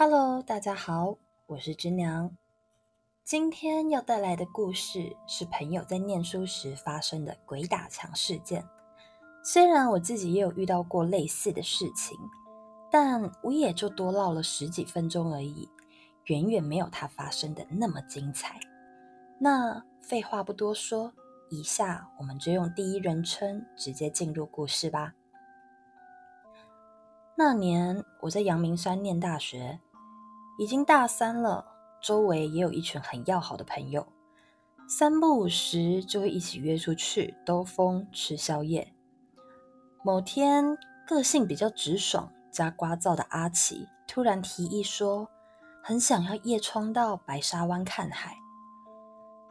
Hello，大家好，我是知娘。今天要带来的故事是朋友在念书时发生的鬼打墙事件。虽然我自己也有遇到过类似的事情，但我也就多唠了十几分钟而已，远远没有他发生的那么精彩。那废话不多说，以下我们就用第一人称直接进入故事吧。那年我在阳明山念大学，已经大三了，周围也有一群很要好的朋友，三不五时就会一起约出去兜风、吃宵夜。某天，个性比较直爽加聒噪的阿奇突然提议说，很想要夜冲到白沙湾看海。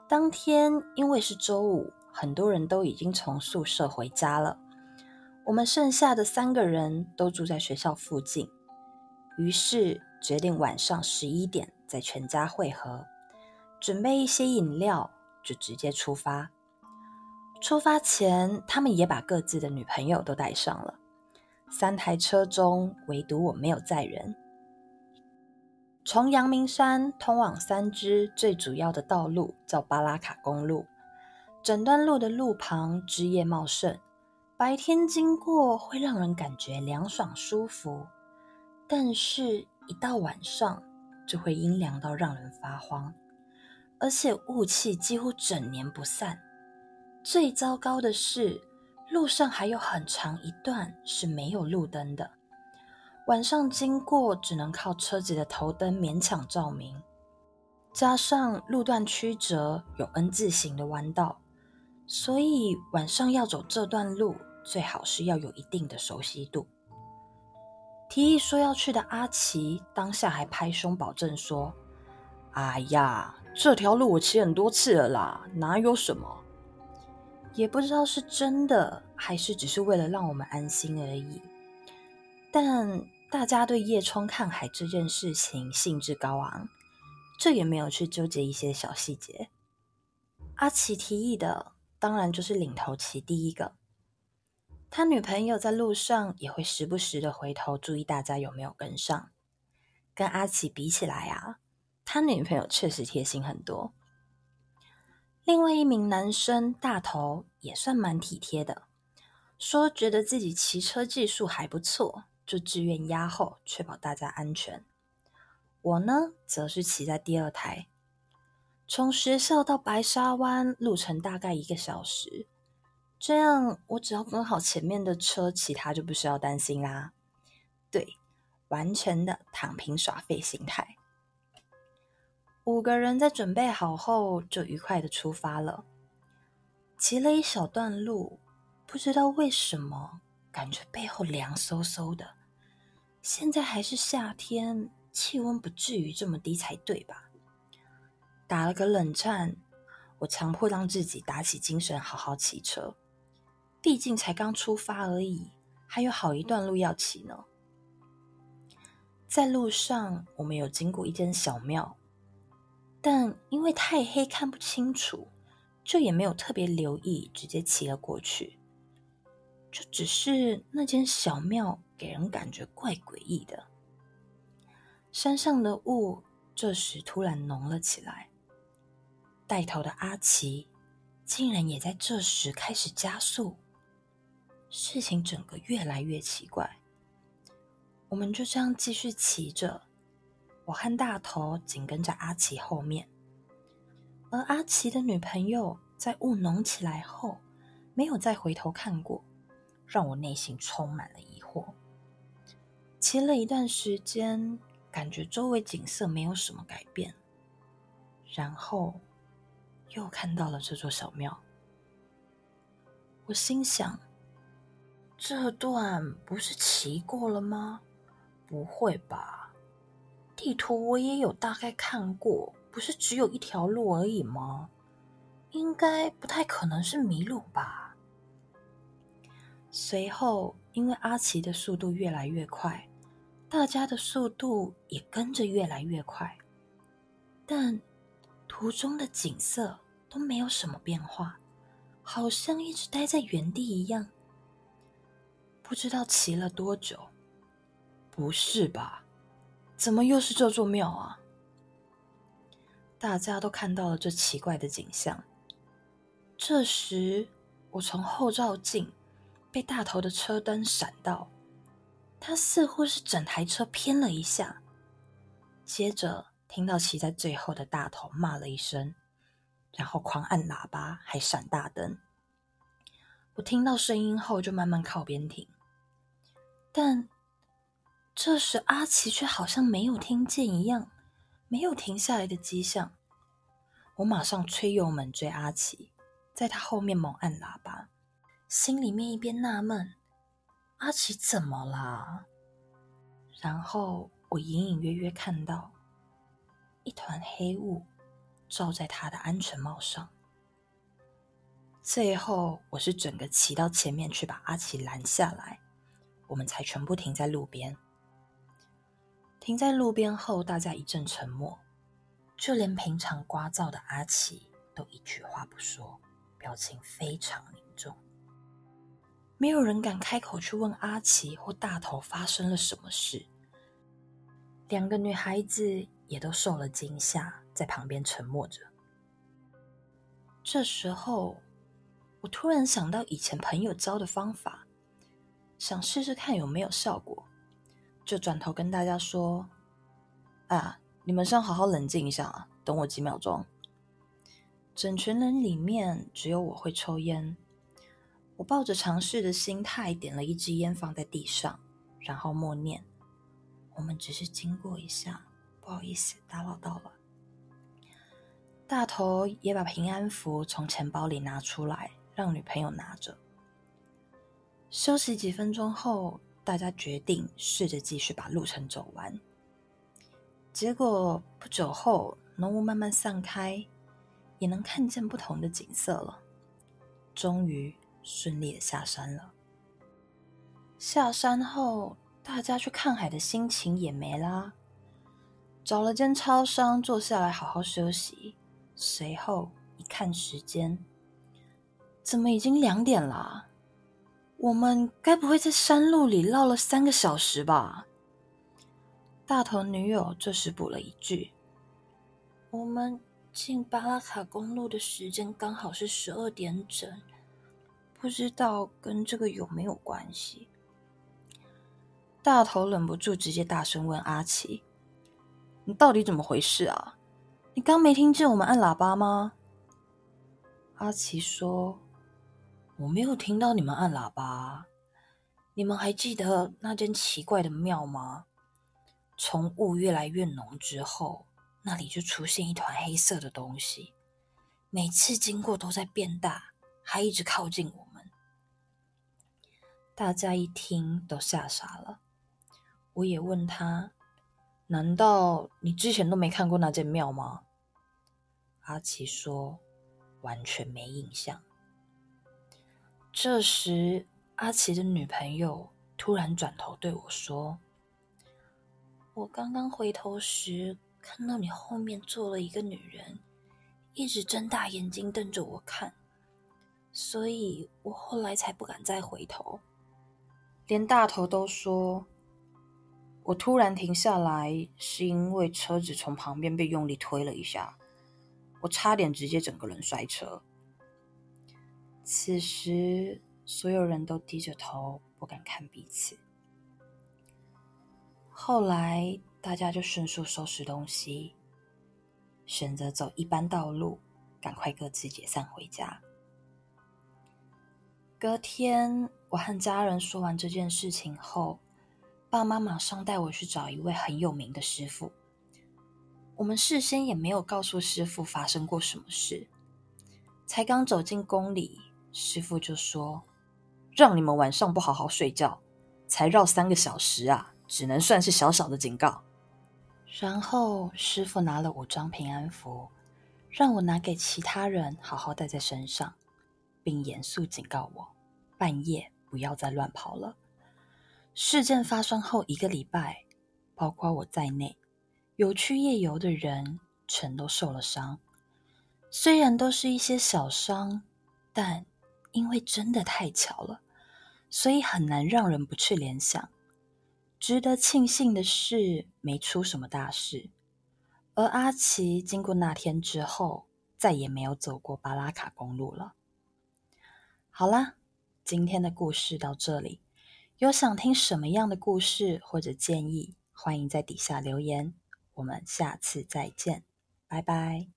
当天因为是周五，很多人都已经从宿舍回家了。我们剩下的三个人都住在学校附近，于是决定晚上十一点在全家汇合，准备一些饮料，就直接出发。出发前，他们也把各自的女朋友都带上了。三台车中，唯独我没有载人。从阳明山通往三支最主要的道路叫巴拉卡公路，整段路的路旁枝叶茂盛。白天经过会让人感觉凉爽舒服，但是，一到晚上就会阴凉到让人发慌，而且雾气几乎整年不散。最糟糕的是，路上还有很长一段是没有路灯的，晚上经过只能靠车子的头灯勉强照明，加上路段曲折，有 N 字形的弯道，所以晚上要走这段路。最好是要有一定的熟悉度。提议说要去的阿奇当下还拍胸保证说：“哎呀，这条路我骑很多次了啦，哪有什么？”也不知道是真的还是只是为了让我们安心而已。但大家对夜冲看海这件事情兴致高昂，这也没有去纠结一些小细节。阿奇提议的当然就是领头骑第一个。他女朋友在路上也会时不时的回头注意大家有没有跟上。跟阿奇比起来啊，他女朋友确实贴心很多。另外一名男生大头也算蛮体贴的，说觉得自己骑车技术还不错，就自愿压后，确保大家安全。我呢，则是骑在第二台，从学校到白沙湾路程大概一个小时。这样，我只要跟好前面的车，其他就不需要担心啦。对，完全的躺平耍废心态。五个人在准备好后，就愉快的出发了。骑了一小段路，不知道为什么，感觉背后凉飕飕的。现在还是夏天，气温不至于这么低才对吧？打了个冷战，我强迫让自己打起精神，好好骑车。毕竟才刚出发而已，还有好一段路要骑呢。在路上，我们有经过一间小庙，但因为太黑看不清楚，就也没有特别留意，直接骑了过去。就只是那间小庙给人感觉怪诡异的。山上的雾这时突然浓了起来，带头的阿奇竟然也在这时开始加速。事情整个越来越奇怪，我们就这样继续骑着，我和大头紧跟在阿奇后面，而阿奇的女朋友在雾浓起来后没有再回头看过，让我内心充满了疑惑。骑了一段时间，感觉周围景色没有什么改变，然后又看到了这座小庙，我心想。这段不是骑过了吗？不会吧，地图我也有大概看过，不是只有一条路而已吗？应该不太可能是迷路吧。随后，因为阿奇的速度越来越快，大家的速度也跟着越来越快，但途中的景色都没有什么变化，好像一直待在原地一样。不知道骑了多久，不是吧？怎么又是这座庙啊？大家都看到了这奇怪的景象。这时，我从后照镜被大头的车灯闪到，他似乎是整台车偏了一下。接着听到骑在最后的大头骂了一声，然后狂按喇叭，还闪大灯。我听到声音后就慢慢靠边停，但这时阿奇却好像没有听见一样，没有停下来的迹象。我马上吹油门追阿奇。在他后面猛按喇叭，心里面一边纳闷：阿奇怎么啦？然后我隐隐约约看到一团黑雾罩在他的安全帽上。最后，我是整个骑到前面去把阿奇拦下来，我们才全部停在路边。停在路边后，大家一阵沉默，就连平常聒噪的阿奇都一句话不说。表情非常凝重，没有人敢开口去问阿奇或大头发生了什么事。两个女孩子也都受了惊吓，在旁边沉默着。这时候，我突然想到以前朋友教的方法，想试试看有没有效果，就转头跟大家说：“啊，你们先好好冷静一下，等我几秒钟。”整群人里面只有我会抽烟，我抱着尝试的心态点了一支烟放在地上，然后默念：“我们只是经过一下，不好意思打扰到了。”大头也把平安符从钱包里拿出来，让女朋友拿着。休息几分钟后，大家决定试着继续把路程走完。结果不久后，浓雾慢慢散开。也能看见不同的景色了，终于顺利的下山了。下山后，大家去看海的心情也没啦，找了间超商坐下来好好休息。随后一看时间，怎么已经两点了？我们该不会在山路里绕了三个小时吧？大头女友这时补了一句：“我们。”进巴拉卡公路的时间刚好是十二点整，不知道跟这个有没有关系？大头忍不住直接大声问阿奇：“你到底怎么回事啊？你刚没听见我们按喇叭吗？”阿奇说：“我没有听到你们按喇叭。你们还记得那间奇怪的庙吗？从雾越来越浓之后。”那里就出现一团黑色的东西，每次经过都在变大，还一直靠近我们。大家一听都吓傻了。我也问他：“难道你之前都没看过那间庙吗？”阿奇说：“完全没印象。”这时，阿奇的女朋友突然转头对我说：“我刚刚回头时。”看到你后面坐了一个女人，一直睁大眼睛瞪着我看，所以我后来才不敢再回头。连大头都说，我突然停下来是因为车子从旁边被用力推了一下，我差点直接整个人摔车。此时，所有人都低着头，不敢看彼此。后来。大家就迅速收拾东西，选择走一般道路，赶快各自解散回家。隔天，我和家人说完这件事情后，爸妈马上带我去找一位很有名的师傅。我们事先也没有告诉师傅发生过什么事，才刚走进宫里，师傅就说：“让你们晚上不好好睡觉，才绕三个小时啊，只能算是小小的警告。”然后师傅拿了五张平安符，让我拿给其他人好好带在身上，并严肃警告我，半夜不要再乱跑了。事件发生后一个礼拜，包括我在内，有去夜游的人全都受了伤。虽然都是一些小伤，但因为真的太巧了，所以很难让人不去联想。值得庆幸的是，没出什么大事。而阿奇经过那天之后，再也没有走过巴拉卡公路了。好啦，今天的故事到这里。有想听什么样的故事或者建议，欢迎在底下留言。我们下次再见，拜拜。